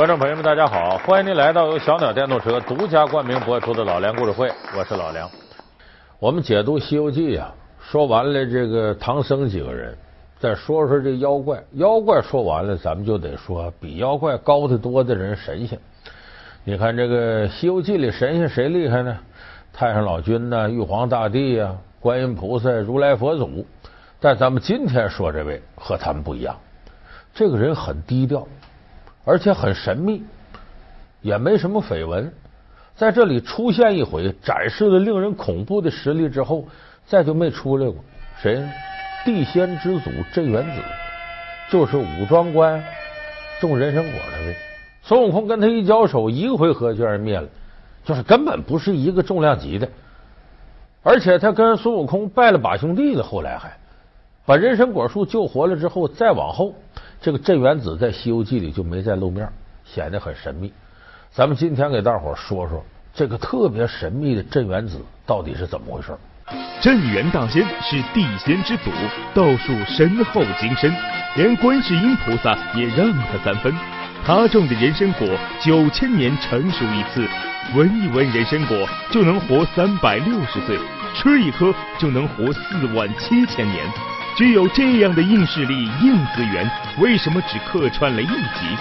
观众朋友们，大家好！欢迎您来到由小鸟电动车独家冠名播出的老梁故事会，我是老梁。我们解读《西游记》呀，说完了这个唐僧几个人，再说说这妖怪。妖怪说完了，咱们就得说比妖怪高得多的人——神仙。你看这个《西游记》里神仙谁厉害呢？太上老君呐，玉皇大帝呀，观音菩萨，如来佛祖。但咱们今天说这位和他们不一样，这个人很低调，而且很神秘，也没什么绯闻。在这里出现一回，展示了令人恐怖的实力之后，再就没出来过。谁呢？地仙之祖镇元子，就是武装关种人参果那位。孙悟空跟他一交手，一个回合就让人灭了，就是根本不是一个重量级的。而且他跟孙悟空拜了把兄弟了，后来还。把人参果树救活了之后，再往后，这个镇元子在《西游记》里就没再露面，显得很神秘。咱们今天给大伙说说这个特别神秘的镇元子到底是怎么回事。镇元大仙是地仙之祖，道术深厚精深，连观世音菩萨也让他三分。他种的人参果九千年成熟一次，闻一闻人参果就能活三百六十岁，吃一颗就能活四万七千年。具有这样的硬实力、硬资源，为什么只客串了一集？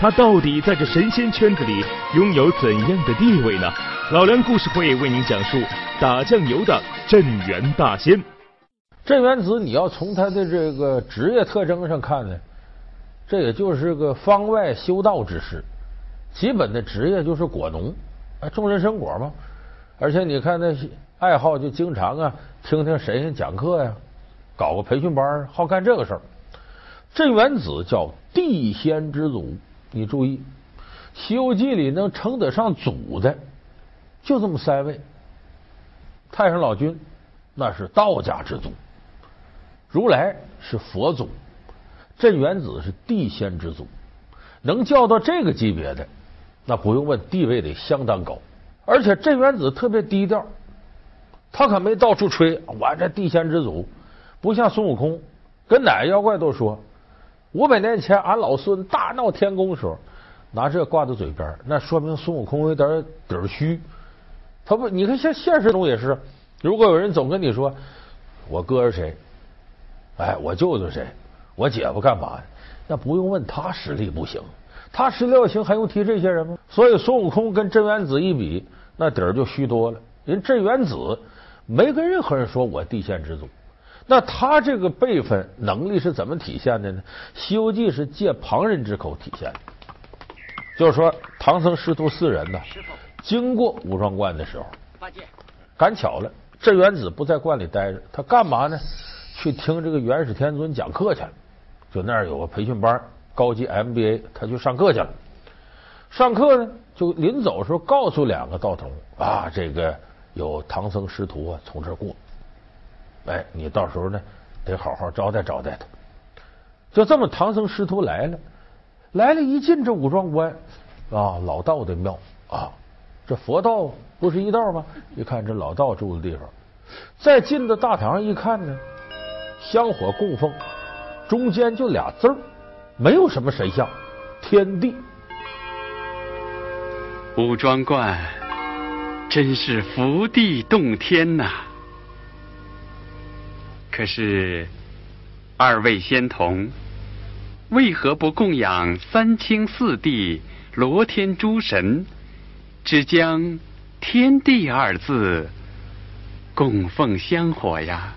他到底在这神仙圈子里拥有怎样的地位呢？老梁故事会为您讲述打酱油的镇元大仙。镇元子，你要从他的这个职业特征上看呢，这也就是个方外修道之士，基本的职业就是果农啊，种人参果嘛。而且你看那些爱好，就经常啊听听神仙讲课呀。搞个培训班，好干这个事儿。镇元子叫地仙之祖，你注意，《西游记》里能称得上祖的，就这么三位：太上老君那是道家之祖，如来是佛祖，镇元子是地仙之祖。能叫到这个级别的，那不用问，地位得相当高。而且镇元子特别低调，他可没到处吹我这地仙之祖。不像孙悟空，跟哪个妖怪都说，五百年前俺老孙大闹天宫时候，拿这挂在嘴边，那说明孙悟空有点底儿虚。他不，你看像现实中也是，如果有人总跟你说我哥是谁，哎，我舅舅谁，我姐夫干嘛，那不用问他实力不行，他实力要行还用提这些人吗？所以孙悟空跟镇元子一比，那底儿就虚多了。人镇元子没跟任何人说我地仙之祖。那他这个辈分能力是怎么体现的呢？《西游记》是借旁人之口体现的，就是说唐僧师徒四人呢，经过武装观的时候，赶巧了，镇元子不在观里待着，他干嘛呢？去听这个元始天尊讲课去了。就那儿有个培训班，高级 MBA，他去上课去了。上课呢，就临走的时候告诉两个道童啊，这个有唐僧师徒啊从这过。哎，你到时候呢，得好好招待招待他。就这么，唐僧师徒来了，来了一进这武装关啊，老道的庙啊，这佛道不是一道吗？一看这老道住的地方，再进到大堂一看呢，香火供奉，中间就俩字儿，没有什么神像，天地。武装观真是福地洞天呐！可是，二位仙童为何不供养三清四帝、罗天诸神，只将“天地”二字供奉香火呀？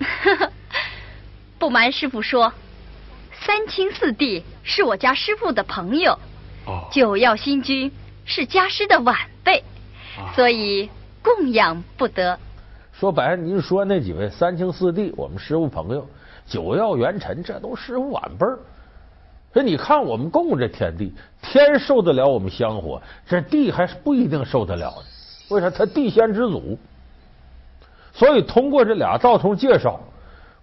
不瞒师傅说，三清四帝是我家师傅的朋友，九曜星君是家师的晚辈，所以供养不得。说白了，您说那几位三清四帝，我们师傅朋友，九曜元辰，这都师傅晚辈儿。说你看我们供这天地，天受得了我们香火，这地还是不一定受得了的。为啥？他地仙之祖。所以通过这俩道童介绍，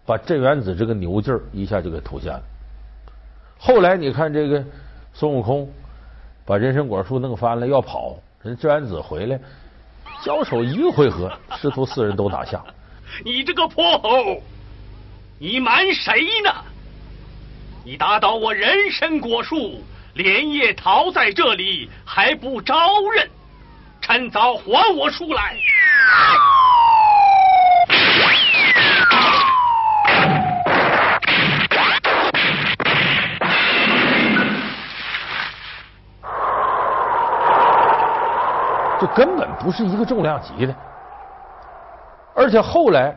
把镇元子这个牛劲儿一下就给凸显了。后来你看这个孙悟空把人参果树弄翻了要跑，人镇元子回来。交手一个回合，师徒四人都拿下。你这个泼猴，你瞒谁呢？你打倒我人参果树，连夜逃在这里，还不招认？趁早还我书来！这根本不是一个重量级的，而且后来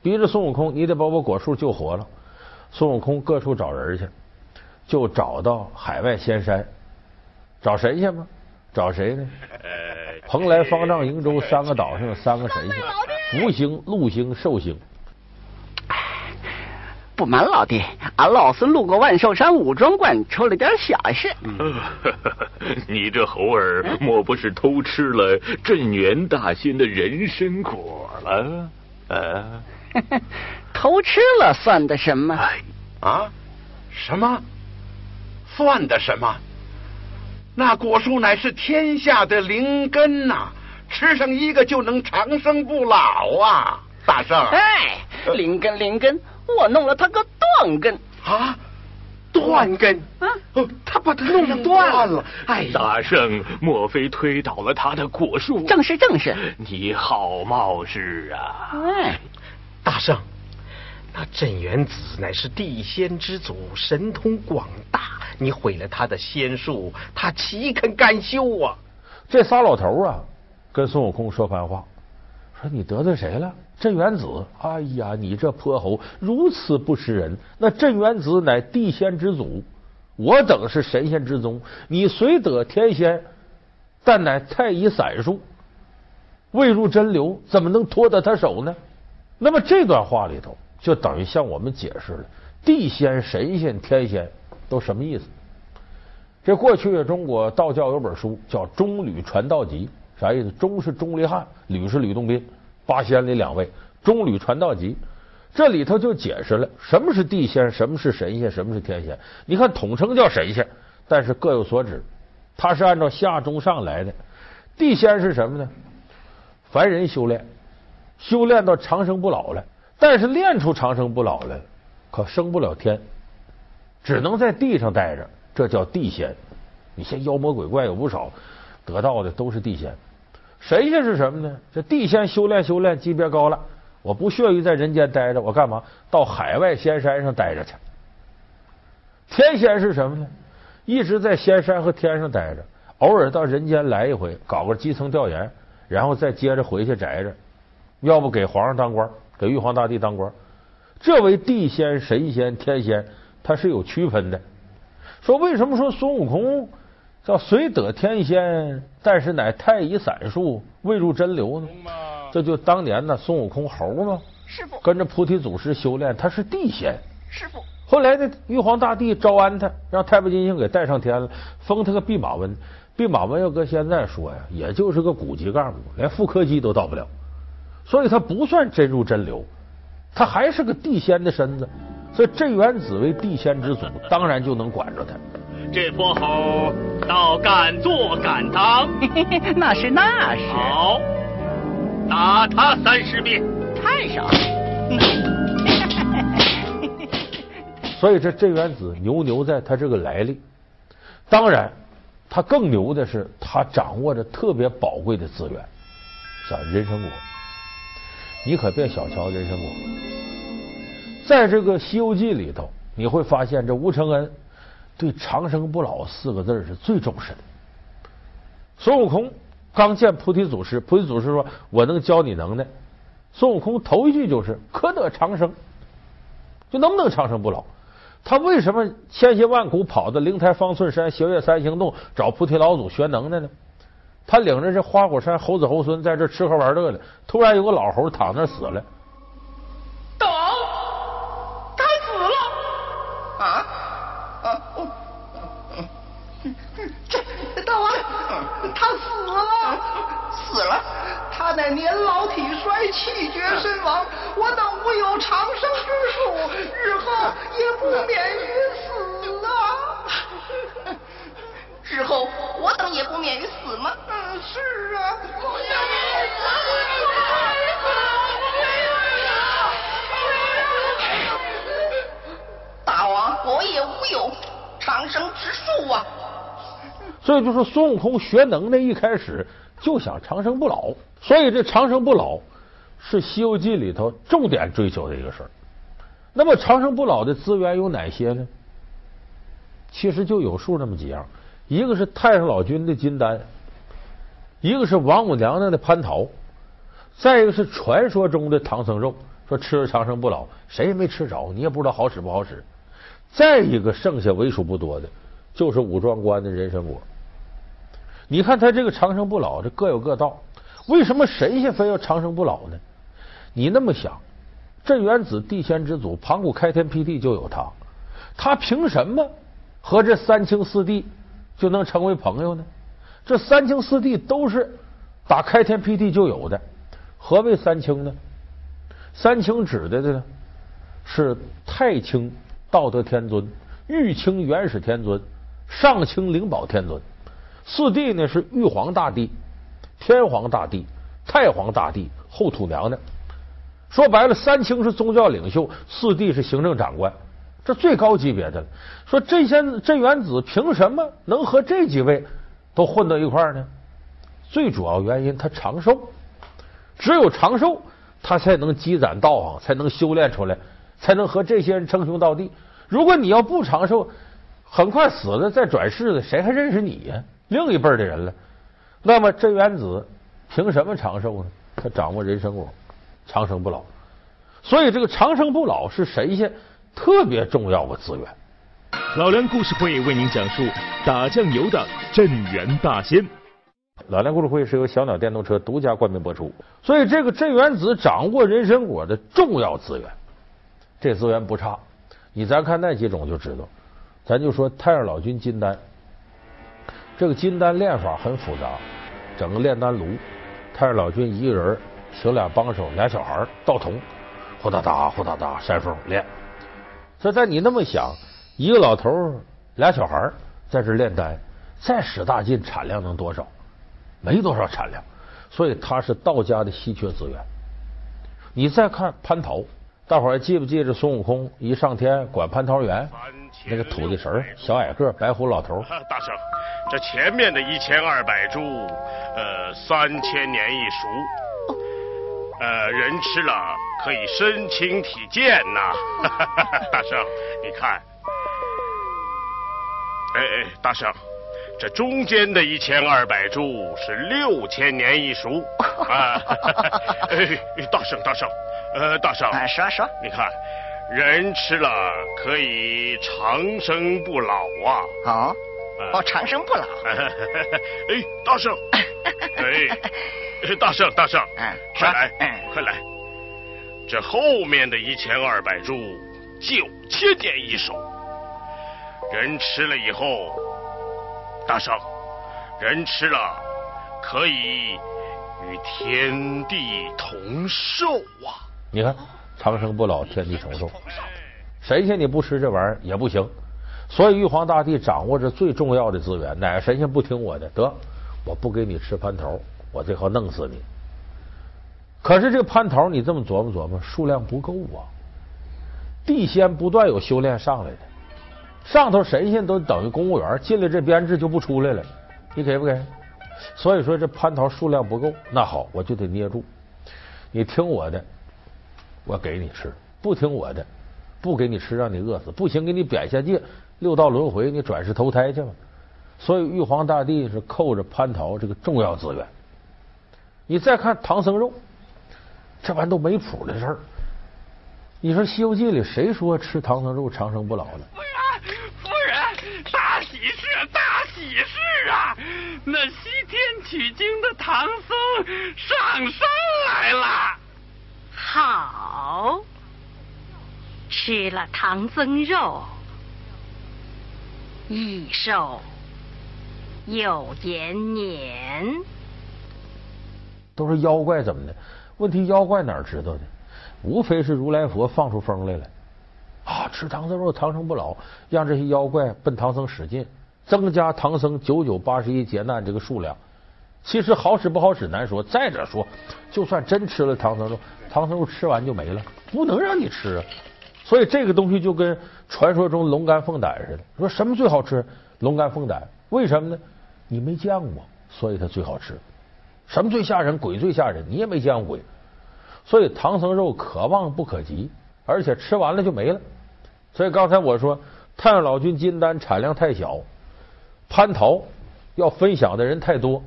逼着孙悟空，你得把我果树救活了。孙悟空各处找人去，就找到海外仙山，找神仙吗？找谁呢？蓬莱、方丈、瀛洲三个岛上有三个神仙：福星、禄星、寿星。不瞒老弟，俺老孙路过万寿山武装观，出了点小事。你这猴儿莫不是偷吃了镇元大仙的人参果了？啊！偷吃了算的什么？啊？什么？算的什么？那果树乃是天下的灵根呐，吃上一个就能长生不老啊！大圣，哎，灵根灵根。我弄了他个断根啊，断根啊！哦他把他弄断了。哎，大圣，莫非推倒了他的果树？正是正是。你好冒失啊！哎，大圣，那镇元子乃是地仙之祖，神通广大。你毁了他的仙术，他岂肯甘休啊？这仨老头啊，跟孙悟空说番话，说你得罪谁了？镇元子，哎呀，你这泼猴如此不识人！那镇元子乃地仙之祖，我等是神仙之宗。你虽得天仙，但乃太乙散术，未入真流，怎么能脱得他手呢？那么这段话里头，就等于向我们解释了地仙、神仙、天仙都什么意思。这过去中国道教有本书叫《中吕传道集》，啥意思？钟是钟离汉，吕是吕洞宾。八仙里两位，中吕传道集，这里头就解释了什么是地仙，什么是神仙，什么是天仙。你看统称叫神仙，但是各有所指。它是按照下中上来的。地仙是什么呢？凡人修炼，修炼到长生不老了，但是练出长生不老来，可升不了天，只能在地上待着，这叫地仙。你像妖魔鬼怪有不少，得到的都是地仙。神仙是什么呢？这地仙修炼修炼级别高了，我不屑于在人间待着，我干嘛到海外仙山上待着去？天仙是什么呢？一直在仙山和天上待着，偶尔到人间来一回，搞个基层调研，然后再接着回去宅着，要不给皇上当官，给玉皇大帝当官。这为地仙、神仙、天仙，它是有区分的。说为什么说孙悟空？叫虽得天仙，但是乃太乙散术，未入真流呢。这就当年呢，孙悟空猴嘛，师傅跟着菩提祖师修炼，他是地仙。师傅后来呢，玉皇大帝招安他，让太白金星给带上天了，封他个弼马温。弼马温要搁现在说呀，也就是个股级干部，连副科级都到不了，所以他不算真入真流，他还是个地仙的身子。所以镇元子为地仙之祖，当然就能管着他。这泼猴倒敢做敢当，那是那是。好，打他三十遍。太少。所以这镇元子牛牛在他这个来历，当然他更牛的是他掌握着特别宝贵的资源，像人参果。你可别小瞧人参果，在这个《西游记》里头，你会发现这吴承恩。对“长生不老”四个字是最重视的。孙悟空刚见菩提祖师，菩提祖师说：“我能教你能耐。”孙悟空头一句就是“可得长生”，就能不能长生不老？他为什么千辛万苦跑到灵台方寸山、斜月三星洞找菩提老祖学能耐呢？他领着这花果山猴子猴孙在这吃喝玩乐呢，突然有个老猴躺那死了。年老体衰、气绝身亡。我等无有长生之术，日后也不免于死啊！日后我等也不免于死吗？嗯，是啊。所以就说孙悟空学能耐一开始就想长生不老，所以这长生不老是《西游记》里头重点追求的一个事儿。那么长生不老的资源有哪些呢？其实就有数那么几样，一个是太上老君的金丹，一个是王母娘娘的蟠桃，再一个是传说中的唐僧肉。说吃了长生不老，谁也没吃着，你也不知道好使不好使。再一个，剩下为数不多的，就是五庄观的人参果。你看他这个长生不老，这各有各道。为什么神仙非要长生不老呢？你那么想，镇元子地仙之祖盘古开天辟地就有他，他凭什么和这三清四帝就能成为朋友呢？这三清四帝都是打开天辟地就有的，何为三清呢？三清指的呢是太清道德天尊、玉清元始天尊、上清灵宝天尊。四帝呢是玉皇大帝、天皇大帝、太皇大帝、后土娘娘。说白了，三清是宗教领袖，四帝是行政长官，这最高级别的了。说这些镇元子凭什么能和这几位都混到一块儿呢？最主要原因他长寿，只有长寿。他才能积攒道行，才能修炼出来，才能和这些人称兄道弟。如果你要不长寿，很快死了再转世的，谁还认识你呀？另一辈的人了。那么镇元子凭什么长寿呢？他掌握人参果，长生不老。所以这个长生不老是神仙特别重要的资源。老梁故事会为您讲述打酱油的镇元大仙。老梁故事会是由小鸟电动车独家冠名播出，所以这个镇元子掌握人参果的重要资源，这资源不差。你咱看那几种就知道，咱就说太上老君金丹，这个金丹练法很复杂，整个炼丹炉，太上老君一个人请俩帮手，俩小孩道童，呼哒哒呼哒哒扇风练。所以在你那么想，一个老头俩小孩在这炼丹，再使大劲，产量能多少？没多少产量，所以它是道家的稀缺资源。你再看蟠桃，大伙儿记不记着孙悟空一上天管蟠桃园那个土地神小矮个白胡老头？大圣，这前面的一千二百株，呃，三千年一熟，呃，人吃了可以身轻体健呐。大圣，你看，哎哎，大圣。这中间的一千二百株是六千年一熟 啊！哎，大圣大圣，呃，大圣，说说，你看，人吃了可以长生不老啊！哦，哦，长生不老。哎，大圣，哎，大圣大圣，快来，快来！这后面的一千二百株九千年一熟，人吃了以后。大圣，人吃了可以与天地同寿啊！你看，长生不老，天地同寿。神仙你不吃这玩意儿也不行，所以玉皇大帝掌握着最重要的资源。哪个神仙不听我的？得，我不给你吃蟠桃，我最后弄死你。可是这蟠桃，你这么琢磨琢磨，数量不够啊！地仙不断有修炼上来的。上头神仙都等于公务员，进了这编制就不出来了，你给不给？所以说这蟠桃数量不够，那好，我就得捏住。你听我的，我给你吃；不听我的，不给你吃，让你饿死。不行，给你贬下界，六道轮回，你转世投胎去吧。所以玉皇大帝是扣着蟠桃这个重要资源。你再看唐僧肉，这玩意都没谱的事儿。你说《西游记》里谁说吃唐僧肉长生不老了？大喜事，大喜事啊！那西天取经的唐僧上山来了。好，吃了唐僧肉，益寿有延年。都是妖怪怎么的？问题妖怪哪知道的？无非是如来佛放出风来了。吃唐僧肉长生不老，让这些妖怪奔唐僧使劲，增加唐僧九九八十一劫难这个数量。其实好使不好使难说。再者说，就算真吃了唐僧肉，唐僧肉吃完就没了，不能让你吃啊！所以这个东西就跟传说中龙肝凤胆似的。说什么最好吃？龙肝凤胆？为什么呢？你没见过，所以它最好吃。什么最吓人？鬼最吓人，你也没见过鬼。所以唐僧肉可望不可及，而且吃完了就没了。所以刚才我说，太上老君金丹产量太小，蟠桃要分享的人太多，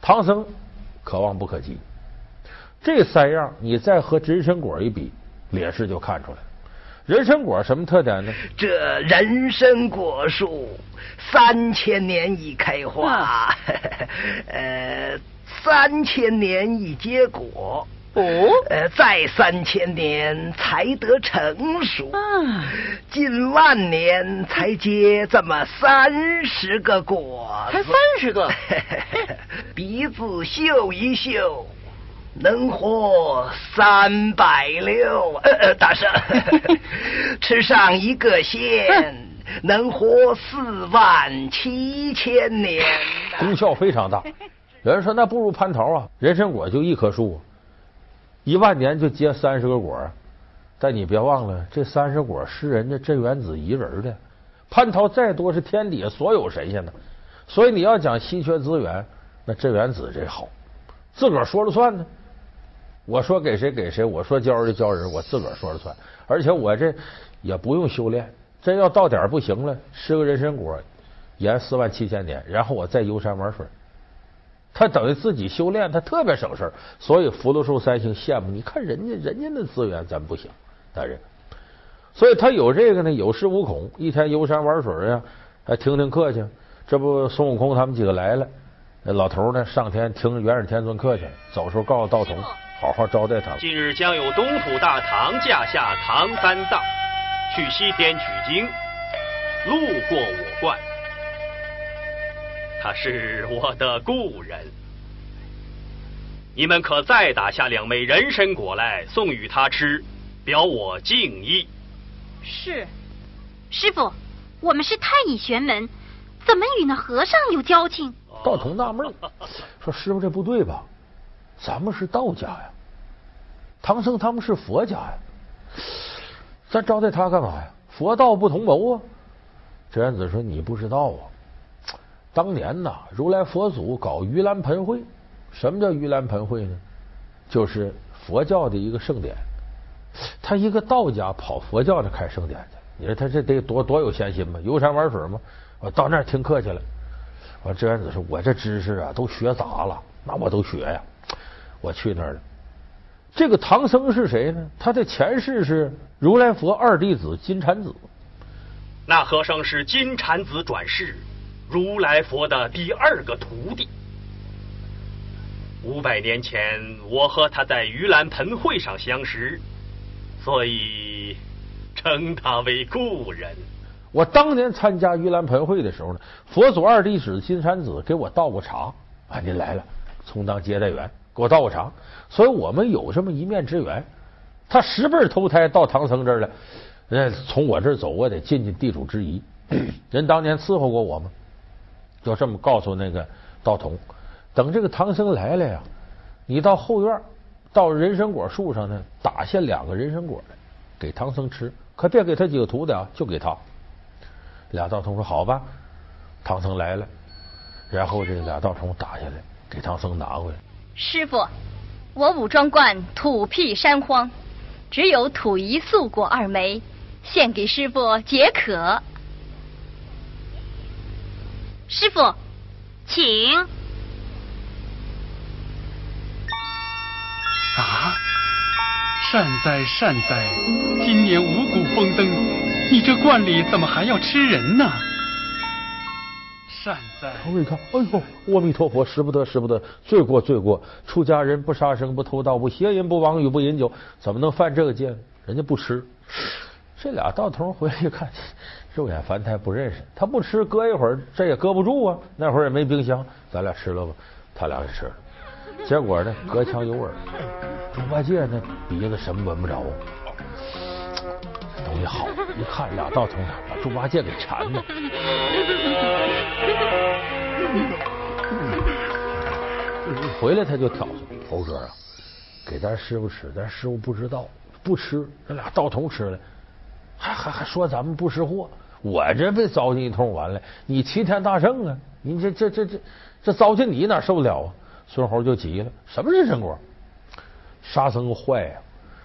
唐僧可望不可及。这三样你再和人参果一比，劣势就看出来。人参果什么特点呢？这人参果树三千年一开花，呃，三千年一结果。哦，呃，再三千年才得成熟，近万年才结这么三十个果子，才三十个，鼻子嗅一嗅，能活三百六。呃，大圣，吃上一个仙，能活四万七千年，功效非常大。有人说那不如蟠桃啊，人参果就一棵树。一万年就结三十个果，但你别忘了，这三十果是人家镇元子一人的。蟠桃再多是天底下所有神仙的，所以你要讲稀缺资源，那镇元子这好，自个儿说了算呢。我说给谁给谁，我说教人就教人，我自个儿说了算。而且我这也不用修炼，真要到点不行了，吃个人参果，延四万七千年，然后我再游山玩水。他等于自己修炼，他特别省事儿，所以福禄寿三星羡慕。你看人家人家那资源，咱不行，大人。所以他有这个呢，有恃无恐，一天游山玩水啊，还听听课去。这不孙悟空他们几个来了，那老头呢上天听元始天尊课去，走时候告诉道童，好好招待他。们。近日将有东土大唐驾下唐三藏去西天取经，路过我观。他是我的故人，你们可再打下两枚人参果来送与他吃，表我敬意。是，师傅，我们是太乙玄门，怎么与那和尚有交情？道童纳闷 说：“师傅，这不对吧？咱们是道家呀，唐僧他们是佛家呀，咱招待他干嘛呀？佛道不同谋啊！”智元子说：“你不知道啊。”当年呐，如来佛祖搞盂兰盆会，什么叫盂兰盆会呢？就是佛教的一个盛典。他一个道家跑佛教那开盛典去，你说他这得多多有闲心吧？游山玩水嘛，我到那儿听课去了。我智元子说：“我这知识啊都学杂了，那我都学呀。”我去那儿了。这个唐僧是谁呢？他的前世是如来佛二弟子金蝉子。那和尚是金蝉子转世。如来佛的第二个徒弟，五百年前我和他在盂兰盆会上相识，所以称他为故人。我当年参加盂兰盆会的时候呢，佛祖二弟子金山子给我倒过茶啊，您来了，充当接待员给我倒过茶，所以我们有这么一面之缘。他十辈投胎到唐僧这儿了，那从我这儿走，我得尽尽地主之谊。人当年伺候过我吗？就这么告诉那个道童，等这个唐僧来了呀，你到后院，到人参果树上呢，打下两个人参果来给唐僧吃，可别给他几个徒弟啊，就给他。俩道童说好吧，唐僧来了，然后这俩道童打下来，给唐僧拿回来。师傅，我武装观土僻山荒，只有土一素果二枚，献给师傅解渴。师傅，请。啊！善哉善哉，今年五谷丰登，你这观里怎么还要吃人呢？善哉！我一看，哎呦，阿弥陀佛，使不得，使不得，罪过，罪过！出家人不杀生，不偷盗，不邪淫，不妄语，不饮酒，怎么能犯这个戒？人家不吃。这俩道童回来一看。肉眼凡胎不认识，他不吃，搁一会儿这也搁不住啊。那会儿也没冰箱，咱俩吃了吧。他俩也吃了，结果呢，隔墙有耳。猪八戒呢，鼻子什么闻不着。这东西好，一看俩道童把猪八戒给馋的。回来他就挑唆猴哥啊，给咱师傅吃，咱师傅不知道，不吃，那俩道童吃了。还还还说咱们不识货，我这被糟践一通完了，你齐天大圣啊，你这这这这这糟践你哪受得了啊？孙猴就急了，什么人参果？沙僧坏呀，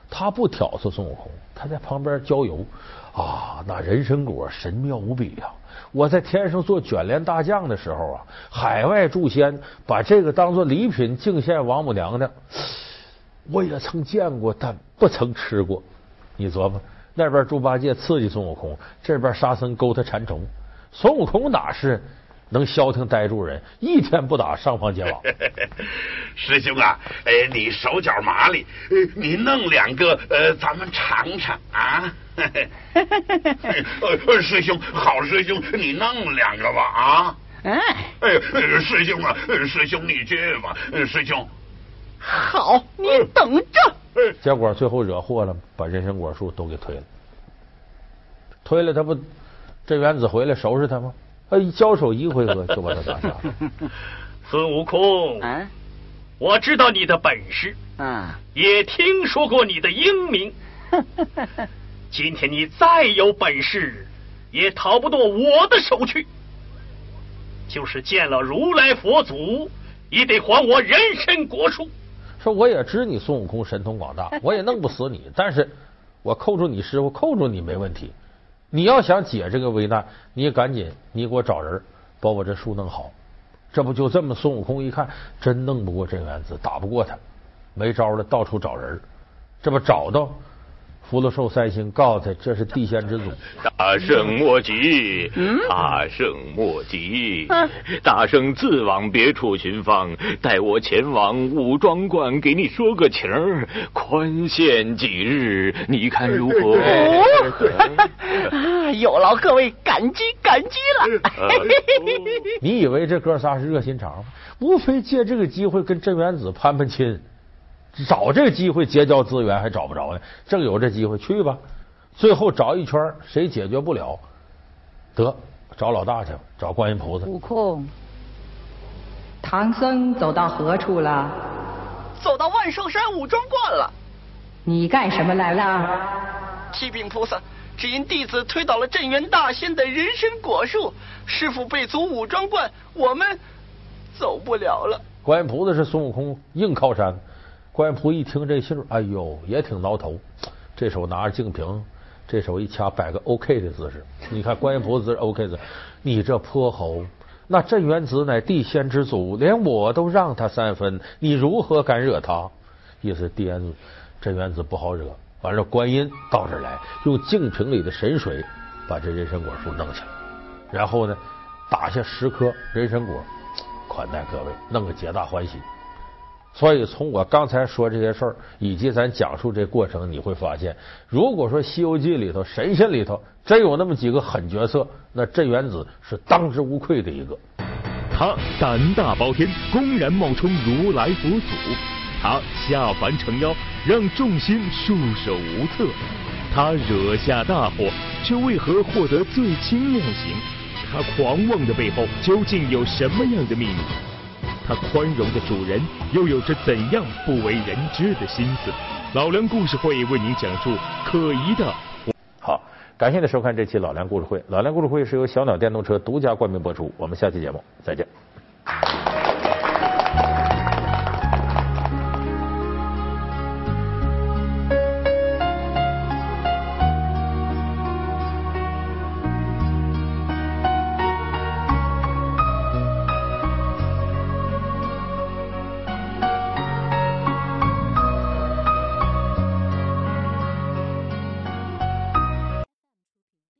他不挑唆孙悟空，他在旁边浇油啊，那人参果神妙无比呀！我在天上做卷帘大将的时候啊，海外诸仙把这个当做礼品敬献王母娘娘，我也曾见过，但不曾吃过。你琢磨，那边猪八戒刺激孙悟空，这边沙僧勾他馋虫，孙悟空哪是？能消停呆住人，一天不打上房揭瓦。师兄啊，哎，你手脚麻利，你弄两个，呃，咱们尝尝啊。呃，师兄，好师兄，你弄两个吧啊。哎，哎，师兄啊，师兄你去吧，师兄。好，你等着。结果最后惹祸了，把人参果树都给推了。推了他不，镇元子回来收拾他吗？他一，交手一回合就把他打下了。孙悟空，我知道你的本事，啊，也听说过你的英明。今天你再有本事，也逃不过我的手去。就是见了如来佛祖，也得还我人参果树。说我也知你孙悟空神通广大，我也弄不死你，但是我扣住你师傅，扣住你没问题。你要想解这个危难，你也赶紧，你给我找人把我这树弄好。这不就这么？孙悟空一看，真弄不过镇元子，打不过他，没招了，到处找人。这不找到。福禄寿三星告诉他，这是地仙之祖。大圣莫急，大圣莫急，大圣自往别处寻访，带我前往武庄观给你说个情儿，宽限几日，你看如何？有劳各位，感激感激了。你以为这哥仨是热心肠吗？无非借这个机会跟镇元子攀攀亲。找这个机会结交资源还找不着呢，正有这机会去吧。最后找一圈，谁解决不了，得找老大去，找观音菩萨。悟空，唐僧走到何处了？走到万寿山五庄观了。你干什么来了？启禀菩萨，只因弟子推倒了镇元大仙的人参果树，师傅被阻武装观，我们走不了了。观音菩萨是孙悟空硬靠山。观音菩萨一听这信儿，哎呦，也挺挠头。这手拿着净瓶，这手一掐，摆个 OK 的姿势。你看观音菩萨是 OK 的，你这泼猴，那镇元子乃地仙之祖，连我都让他三分，你如何敢惹他？意思地仙镇元子不好惹。完了，观音到这来，用净瓶里的神水把这人参果树弄起来，然后呢，打下十颗人参果，款待各位，弄个皆大欢喜。所以，从我刚才说这些事儿，以及咱讲述这过程，你会发现，如果说《西游记》里头神仙里头真有那么几个狠角色，那镇元子是当之无愧的一个。他胆大包天，公然冒充如来佛祖；他下凡成妖，让众仙束手无策；他惹下大祸，却为何获得最轻量刑？他狂妄的背后究竟有什么样的秘密？他宽容的主人又有着怎样不为人知的心思？老梁故事会为您讲述可疑的。好，感谢您收看这期老梁故事会。老梁故事会是由小鸟电动车独家冠名播出。我们下期节目再见。